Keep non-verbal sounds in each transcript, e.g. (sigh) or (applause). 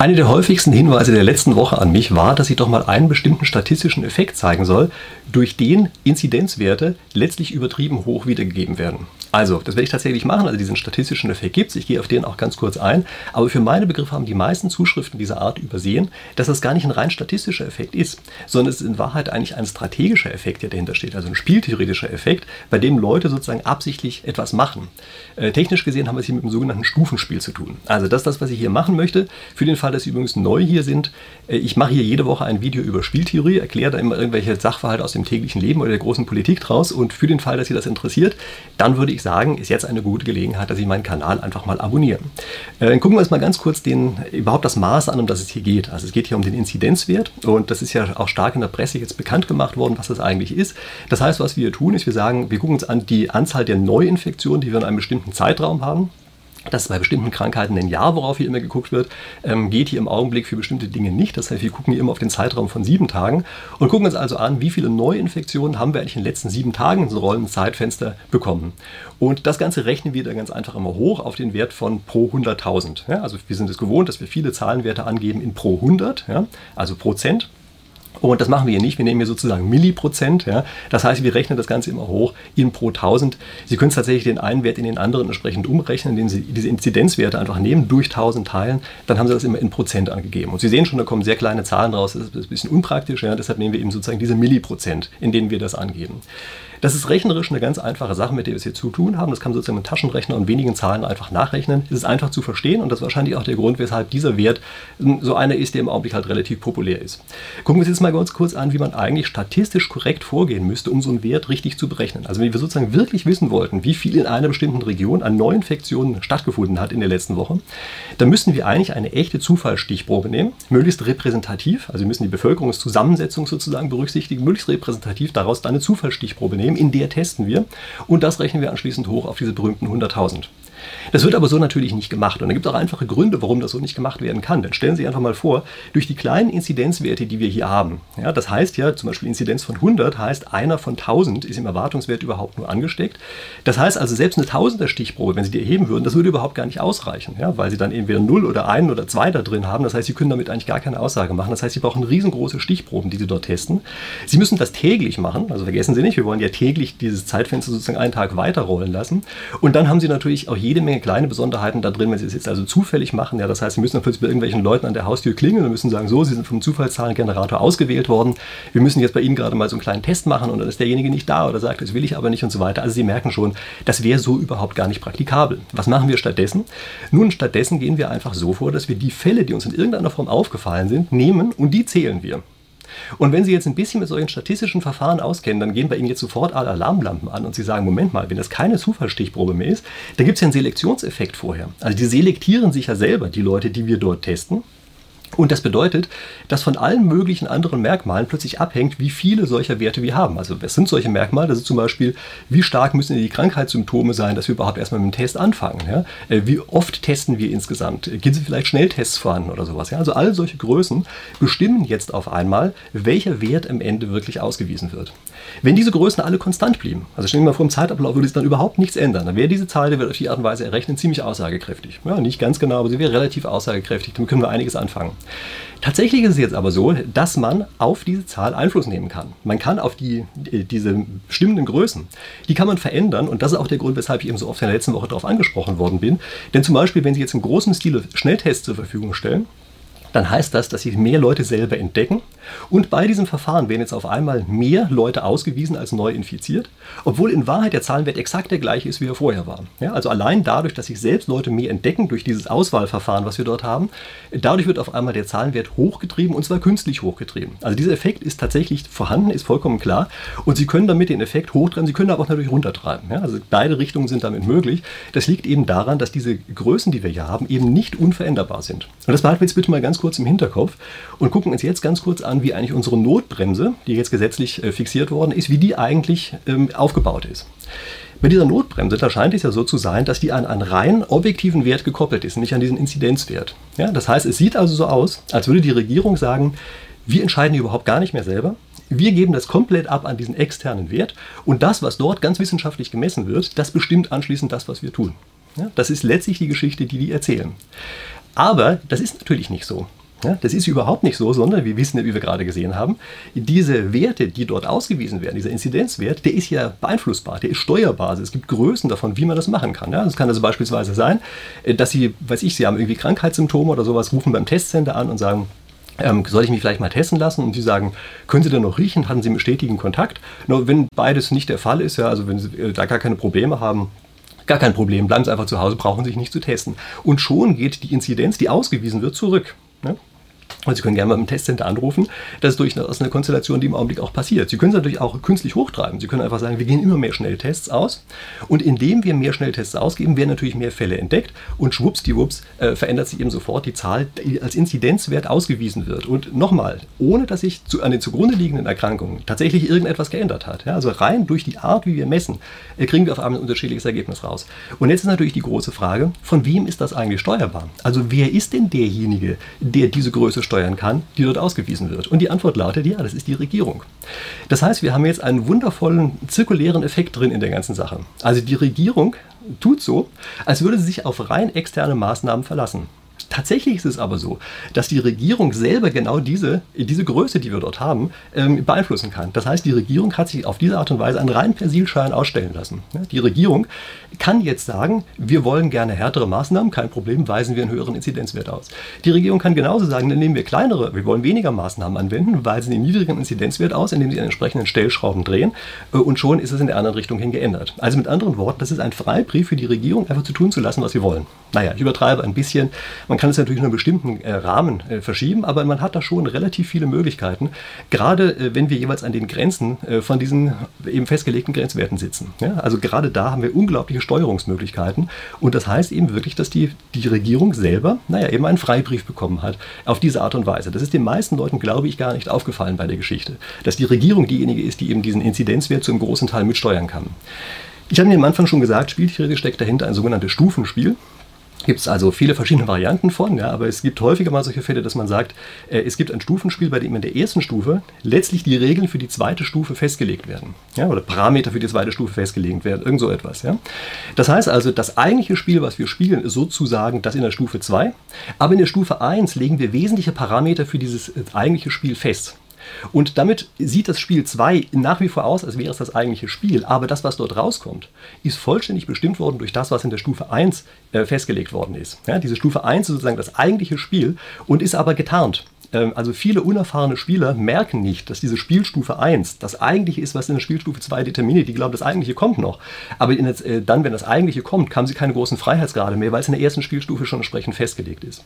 Einer der häufigsten Hinweise der letzten Woche an mich war, dass ich doch mal einen bestimmten statistischen Effekt zeigen soll, durch den Inzidenzwerte letztlich übertrieben hoch wiedergegeben werden. Also, das werde ich tatsächlich machen, also diesen statistischen Effekt gibt es. Ich gehe auf den auch ganz kurz ein. Aber für meine Begriffe haben die meisten Zuschriften dieser Art übersehen, dass das gar nicht ein rein statistischer Effekt ist, sondern es ist in Wahrheit eigentlich ein strategischer Effekt, der dahinter steht, also ein spieltheoretischer Effekt, bei dem Leute sozusagen absichtlich etwas machen. Äh, technisch gesehen haben wir es hier mit dem sogenannten Stufenspiel zu tun. Also das ist das, was ich hier machen möchte. Für den Fall Sie übrigens neu hier sind, äh, ich mache hier jede Woche ein Video über Spieltheorie, erkläre da immer irgendwelche Sachverhalte aus dem täglichen Leben oder der großen Politik draus. Und für den Fall, dass Sie das interessiert, dann würde ich sagen, ist jetzt eine gute Gelegenheit, dass Sie meinen Kanal einfach mal abonnieren. Äh, dann gucken wir uns mal ganz kurz den, überhaupt das Maß an, um das es hier geht. Also es geht hier um den Inzidenzwert und das ist ja auch stark in der Presse jetzt bekannt gemacht worden, was das eigentlich ist. Das heißt, was wir hier tun, ist, wir sagen, wir gucken uns an die Anzahl der Neuinfektionen, die wir in einem bestimmten Zeitraum haben. Das ist bei bestimmten Krankheiten ein Jahr, worauf hier immer geguckt wird, ähm, geht hier im Augenblick für bestimmte Dinge nicht. Das heißt, wir gucken hier immer auf den Zeitraum von sieben Tagen und gucken uns also an, wie viele Neuinfektionen haben wir eigentlich in den letzten sieben Tagen in so einem Zeitfenster bekommen. Und das Ganze rechnen wir dann ganz einfach immer hoch auf den Wert von pro 100.000. Ja, also wir sind es gewohnt, dass wir viele Zahlenwerte angeben in pro 100, ja, also Prozent. Und das machen wir hier nicht. Wir nehmen hier sozusagen Milliprozent. Ja. Das heißt, wir rechnen das Ganze immer hoch in pro 1000. Sie können tatsächlich den einen Wert in den anderen entsprechend umrechnen, indem Sie diese Inzidenzwerte einfach nehmen, durch 1000 teilen. Dann haben Sie das immer in Prozent angegeben. Und Sie sehen schon, da kommen sehr kleine Zahlen raus. Das ist ein bisschen unpraktisch. Ja. Deshalb nehmen wir eben sozusagen diese Milliprozent, in denen wir das angeben. Das ist rechnerisch eine ganz einfache Sache, mit der wir es hier zu tun haben. Das kann man sozusagen mit Taschenrechner und wenigen Zahlen einfach nachrechnen. Es ist einfach zu verstehen und das ist wahrscheinlich auch der Grund, weshalb dieser Wert so einer ist, der im Augenblick halt relativ populär ist. Gucken wir uns jetzt mal ganz kurz an, wie man eigentlich statistisch korrekt vorgehen müsste, um so einen Wert richtig zu berechnen. Also wenn wir sozusagen wirklich wissen wollten, wie viel in einer bestimmten Region an Neuinfektionen stattgefunden hat in der letzten Woche, dann müssten wir eigentlich eine echte Zufallsstichprobe nehmen, möglichst repräsentativ, also wir müssen die Bevölkerungszusammensetzung sozusagen berücksichtigen, möglichst repräsentativ daraus dann eine Zufallsstichprobe nehmen nehmen, in der testen wir und das rechnen wir anschließend hoch auf diese berühmten 100.000. Das wird aber so natürlich nicht gemacht. Und da gibt es auch einfache Gründe, warum das so nicht gemacht werden kann. Denn stellen Sie sich einfach mal vor, durch die kleinen Inzidenzwerte, die wir hier haben, ja, das heißt ja zum Beispiel Inzidenz von 100 heißt, einer von 1000 ist im Erwartungswert überhaupt nur angesteckt. Das heißt also, selbst eine Tausender Stichprobe, wenn Sie die erheben würden, das würde überhaupt gar nicht ausreichen, ja, weil Sie dann entweder 0 oder 1 oder 2 da drin haben. Das heißt, Sie können damit eigentlich gar keine Aussage machen. Das heißt, Sie brauchen riesengroße Stichproben, die Sie dort testen. Sie müssen das täglich machen. Also vergessen Sie nicht, wir wollen ja täglich dieses Zeitfenster sozusagen einen Tag weiterrollen lassen. Und dann haben Sie natürlich auch jede Menge kleine Besonderheiten da drin, wenn Sie es jetzt also zufällig machen. Ja, das heißt, Sie müssen dann plötzlich bei irgendwelchen Leuten an der Haustür klingeln und müssen sagen, so, Sie sind vom Zufallszahlengenerator ausgewählt worden. Wir müssen jetzt bei Ihnen gerade mal so einen kleinen Test machen und dann ist derjenige nicht da oder sagt, das will ich aber nicht und so weiter. Also Sie merken schon, das wäre so überhaupt gar nicht praktikabel. Was machen wir stattdessen? Nun, stattdessen gehen wir einfach so vor, dass wir die Fälle, die uns in irgendeiner Form aufgefallen sind, nehmen und die zählen wir. Und wenn Sie jetzt ein bisschen mit solchen statistischen Verfahren auskennen, dann gehen bei Ihnen jetzt sofort alle Alarmlampen an und Sie sagen, Moment mal, wenn das keine Zufallsstichprobe mehr ist, da gibt es ja einen Selektionseffekt vorher. Also die selektieren sich ja selber, die Leute, die wir dort testen. Und das bedeutet, dass von allen möglichen anderen Merkmalen plötzlich abhängt, wie viele solcher Werte wir haben. Also was sind solche Merkmale? Das ist zum Beispiel, wie stark müssen die Krankheitssymptome sein, dass wir überhaupt erstmal mit dem Test anfangen. Ja? Äh, wie oft testen wir insgesamt? Gibt es vielleicht Schnelltests vorhanden oder sowas? Ja? Also all solche Größen bestimmen jetzt auf einmal, welcher Wert am Ende wirklich ausgewiesen wird. Wenn diese Größen alle konstant blieben, also stellen wir mal vor, im Zeitablauf würde sich dann überhaupt nichts ändern, dann wäre diese Zahl, die wir auf die Art und Weise errechnen, ziemlich aussagekräftig. Ja, nicht ganz genau, aber sie wäre relativ aussagekräftig. Damit können wir einiges anfangen. Tatsächlich ist es jetzt aber so, dass man auf diese Zahl Einfluss nehmen kann. Man kann auf die, äh, diese bestimmenden Größen, die kann man verändern und das ist auch der Grund, weshalb ich eben so oft in der letzten Woche darauf angesprochen worden bin. Denn zum Beispiel, wenn Sie jetzt im großen Stile Schnelltests zur Verfügung stellen, dann heißt das, dass sich mehr Leute selber entdecken. Und bei diesem Verfahren werden jetzt auf einmal mehr Leute ausgewiesen als neu infiziert, obwohl in Wahrheit der Zahlenwert exakt der gleiche ist, wie er vorher war. Ja, also allein dadurch, dass sich selbst Leute mehr entdecken durch dieses Auswahlverfahren, was wir dort haben, dadurch wird auf einmal der Zahlenwert hochgetrieben und zwar künstlich hochgetrieben. Also dieser Effekt ist tatsächlich vorhanden, ist vollkommen klar. Und Sie können damit den Effekt hochtreiben, Sie können aber auch natürlich runtertreiben. Ja, also beide Richtungen sind damit möglich. Das liegt eben daran, dass diese Größen, die wir hier haben, eben nicht unveränderbar sind. Und das behalten wir jetzt bitte mal ganz kurz im Hinterkopf und gucken uns jetzt ganz kurz an, wie eigentlich unsere Notbremse, die jetzt gesetzlich äh, fixiert worden ist, wie die eigentlich ähm, aufgebaut ist. Bei dieser Notbremse, da scheint es ja so zu sein, dass die an einen rein objektiven Wert gekoppelt ist, nicht an diesen Inzidenzwert. Ja, das heißt, es sieht also so aus, als würde die Regierung sagen, wir entscheiden überhaupt gar nicht mehr selber. Wir geben das komplett ab an diesen externen Wert und das, was dort ganz wissenschaftlich gemessen wird, das bestimmt anschließend das, was wir tun. Ja, das ist letztlich die Geschichte, die die erzählen. Aber das ist natürlich nicht so. Ja, das ist überhaupt nicht so, sondern wir wissen ja, wie wir gerade gesehen haben, diese Werte, die dort ausgewiesen werden, dieser Inzidenzwert, der ist ja beeinflussbar, der ist steuerbar. Es gibt Größen davon, wie man das machen kann. Ja, das kann also beispielsweise sein, äh, dass Sie, weiß ich, Sie haben irgendwie Krankheitssymptome oder sowas, rufen beim Testcenter an und sagen, ähm, soll ich mich vielleicht mal testen lassen? Und Sie sagen, können Sie denn noch riechen? Hatten Sie einen stetigen Kontakt? Nur wenn beides nicht der Fall ist, ja, also wenn Sie äh, da gar keine Probleme haben, gar kein Problem, bleiben Sie einfach zu Hause, brauchen sich nicht zu testen. Und schon geht die Inzidenz, die ausgewiesen wird, zurück. Ne? Und Sie können gerne mal im Testcenter anrufen. Das ist durchaus eine Konstellation, die im Augenblick auch passiert. Sie können es natürlich auch künstlich hochtreiben. Sie können einfach sagen, wir gehen immer mehr Schnelltests aus. Und indem wir mehr Schnelltests ausgeben, werden natürlich mehr Fälle entdeckt. Und schwuppsdiwupps äh, verändert sich eben sofort die Zahl, die als Inzidenzwert ausgewiesen wird. Und nochmal, ohne dass sich zu, an den zugrunde liegenden Erkrankungen tatsächlich irgendetwas geändert hat. Ja, also rein durch die Art, wie wir messen, äh, kriegen wir auf einmal ein unterschiedliches Ergebnis raus. Und jetzt ist natürlich die große Frage, von wem ist das eigentlich steuerbar? Also wer ist denn derjenige, der diese Größe steuern kann, die dort ausgewiesen wird? Und die Antwort lautet, ja, das ist die Regierung. Das heißt, wir haben jetzt einen wundervollen zirkulären Effekt drin in der ganzen Sache. Also die Regierung tut so, als würde sie sich auf rein externe Maßnahmen verlassen. Tatsächlich ist es aber so, dass die Regierung selber genau diese, diese Größe, die wir dort haben, ähm, beeinflussen kann. Das heißt, die Regierung hat sich auf diese Art und Weise einen reinen Persilschein ausstellen lassen. Die Regierung kann jetzt sagen, wir wollen gerne härtere Maßnahmen, kein Problem, weisen wir einen höheren Inzidenzwert aus. Die Regierung kann genauso sagen, dann nehmen wir kleinere, wir wollen weniger Maßnahmen anwenden, weisen den niedrigen Inzidenzwert aus, indem sie an entsprechenden Stellschrauben drehen äh, und schon ist es in der anderen Richtung hin geändert. Also mit anderen Worten, das ist ein Freibrief für die Regierung, einfach zu tun zu lassen, was sie wollen. Naja, ich übertreibe ein bisschen. Man kann es natürlich nur in bestimmten äh, Rahmen äh, verschieben, aber man hat da schon relativ viele Möglichkeiten, gerade äh, wenn wir jeweils an den Grenzen äh, von diesen eben festgelegten Grenzwerten sitzen. Ja? Also gerade da haben wir unglaubliche Steuerungsmöglichkeiten und das heißt eben wirklich, dass die, die Regierung selber, naja, eben einen Freibrief bekommen hat auf diese Art und Weise. Das ist den meisten Leuten, glaube ich, gar nicht aufgefallen bei der Geschichte, dass die Regierung diejenige ist, die eben diesen Inzidenzwert zu einem großen Teil mitsteuern kann. Ich habe mir am Anfang schon gesagt, spieltheoretisch steckt dahinter ein sogenanntes Stufenspiel gibt es also viele verschiedene (laughs) Varianten von, ja, aber es gibt häufiger mal solche Fälle, dass man sagt, äh, es gibt ein Stufenspiel, bei dem in der ersten Stufe letztlich die Regeln für die zweite Stufe festgelegt werden. Ja, oder Parameter für die zweite Stufe festgelegt werden, irgend so etwas. Ja. Das heißt also, das eigentliche Spiel, was wir spielen, ist sozusagen das in der Stufe 2, aber in der Stufe 1 legen wir wesentliche Parameter für dieses äh, eigentliche Spiel fest. Und damit sieht das Spiel 2 nach wie vor aus, als wäre es das eigentliche Spiel. Aber das, was dort rauskommt, ist vollständig bestimmt worden durch das, was in der Stufe 1 äh, festgelegt worden ist. Ja, diese Stufe 1 ist sozusagen das eigentliche Spiel und ist aber getarnt. Ähm, also viele unerfahrene Spieler merken nicht, dass diese Spielstufe 1 das eigentliche ist, was in der Spielstufe 2 determiniert. Die glauben, das eigentliche kommt noch. Aber das, äh, dann, wenn das eigentliche kommt, haben sie keine großen Freiheitsgrade mehr, weil es in der ersten Spielstufe schon entsprechend festgelegt ist.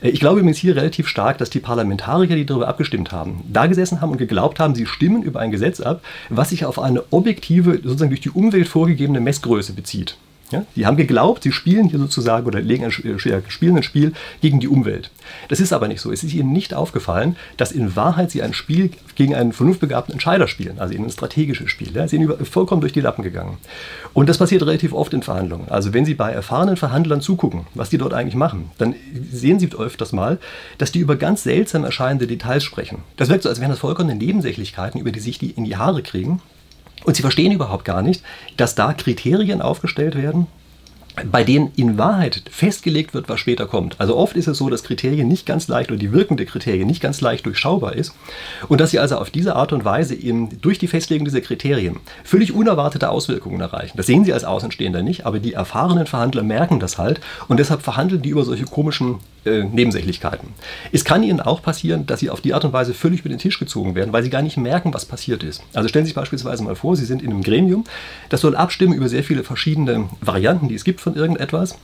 Äh, ich glaube übrigens hier relativ stark, dass die Parlamentarier, die darüber abgestimmt haben, da gesessen haben und geglaubt haben, sie stimmen über ein Gesetz ab, was sich auf eine objektive, sozusagen durch die Umwelt vorgegebene Messgröße bezieht. Ja? Die haben geglaubt, sie spielen hier sozusagen oder legen ein, äh, spielen ein Spiel gegen die Umwelt. Das ist aber nicht so. Es ist ihnen nicht aufgefallen, dass in Wahrheit sie ein Spiel gegen einen vernunftbegabten Entscheider spielen, also ein strategisches Spiel. Ja? Sie sind über, vollkommen durch die Lappen gegangen. Und das passiert relativ oft in Verhandlungen. Also wenn Sie bei erfahrenen Verhandlern zugucken, was die dort eigentlich machen, dann sehen Sie öfters mal, dass die über ganz seltsam erscheinende Details sprechen. Das wirkt so, als wären das vollkommene Nebensächlichkeiten, über die sich die in die Haare kriegen. Und sie verstehen überhaupt gar nicht, dass da Kriterien aufgestellt werden, bei denen in Wahrheit festgelegt wird, was später kommt. Also oft ist es so, dass Kriterien nicht ganz leicht oder die Wirkung der Kriterien nicht ganz leicht durchschaubar ist und dass sie also auf diese Art und Weise eben durch die Festlegung dieser Kriterien völlig unerwartete Auswirkungen erreichen. Das sehen sie als Außenstehender nicht, aber die erfahrenen Verhandler merken das halt und deshalb verhandeln die über solche komischen äh, Nebensächlichkeiten. Es kann ihnen auch passieren, dass sie auf die Art und Weise völlig über den Tisch gezogen werden, weil sie gar nicht merken, was passiert ist. Also stellen Sie sich beispielsweise mal vor, Sie sind in einem Gremium, das soll abstimmen über sehr viele verschiedene Varianten, die es gibt von irgendetwas.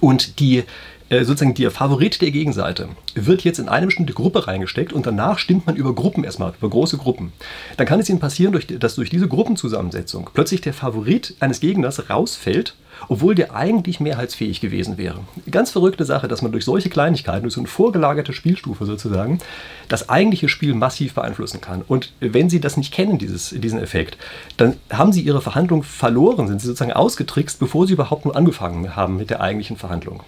Und die äh, sozusagen der Favorit der Gegenseite wird jetzt in eine bestimmte Gruppe reingesteckt und danach stimmt man über Gruppen erstmal, über große Gruppen. Dann kann es Ihnen passieren, dass durch diese Gruppenzusammensetzung plötzlich der Favorit eines Gegners rausfällt, obwohl der eigentlich mehrheitsfähig gewesen wäre. Ganz verrückte Sache, dass man durch solche Kleinigkeiten, durch so eine vorgelagerte Spielstufe sozusagen, das eigentliche Spiel massiv beeinflussen kann. Und wenn Sie das nicht kennen, dieses, diesen Effekt, dann haben Sie Ihre Verhandlung verloren, sind Sie sozusagen ausgetrickst, bevor Sie überhaupt nur angefangen haben mit der eigentlichen Verhandlung.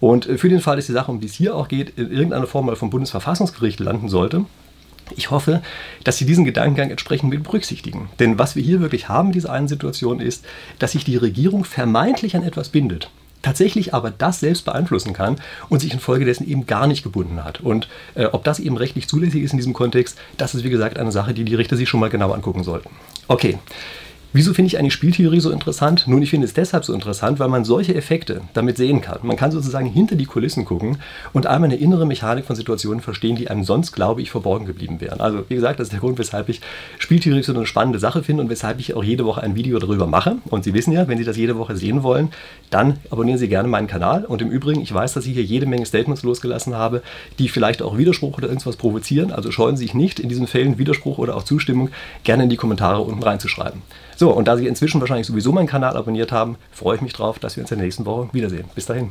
Und äh, für den Fall, dass die Sache, um die es hier auch geht, in irgendeiner Form mal vom Bundesverfassungsgericht landen sollte, ich hoffe, dass Sie diesen Gedankengang entsprechend mit berücksichtigen. Denn was wir hier wirklich haben in dieser einen Situation ist, dass sich die Regierung vermeintlich an etwas bindet. tatsächlich aber das selbst beeinflussen kann und sich infolgedessen eben gar nicht gebunden hat. Und äh, ob das eben rechtlich zulässig ist in diesem Kontext, das ist wie gesagt eine Sache, die die Richter sich schon mal genau angucken sollten. Okay. Wieso finde ich eigentlich Spieltheorie so interessant? Nun, ich finde es deshalb so interessant, weil man solche Effekte damit sehen kann. Man kann sozusagen hinter die Kulissen gucken und einmal eine innere Mechanik von Situationen verstehen, die einem sonst, glaube ich, verborgen geblieben wären. Also, wie gesagt, das ist der Grund, weshalb ich Spieltheorie so eine spannende Sache finde und weshalb ich auch jede Woche ein Video darüber mache. Und Sie wissen ja, wenn Sie das jede Woche sehen wollen, dann abonnieren Sie gerne meinen Kanal. Und im Übrigen, ich weiß, dass ich hier jede Menge Statements losgelassen habe, die vielleicht auch Widerspruch oder irgendwas provozieren. Also scheuen Sie sich nicht, in diesen Fällen Widerspruch oder auch Zustimmung gerne in die Kommentare unten reinzuschreiben. So, und da Sie inzwischen wahrscheinlich sowieso meinen Kanal abonniert haben, freue ich mich drauf, dass wir uns in der nächsten Woche wiedersehen. Bis dahin.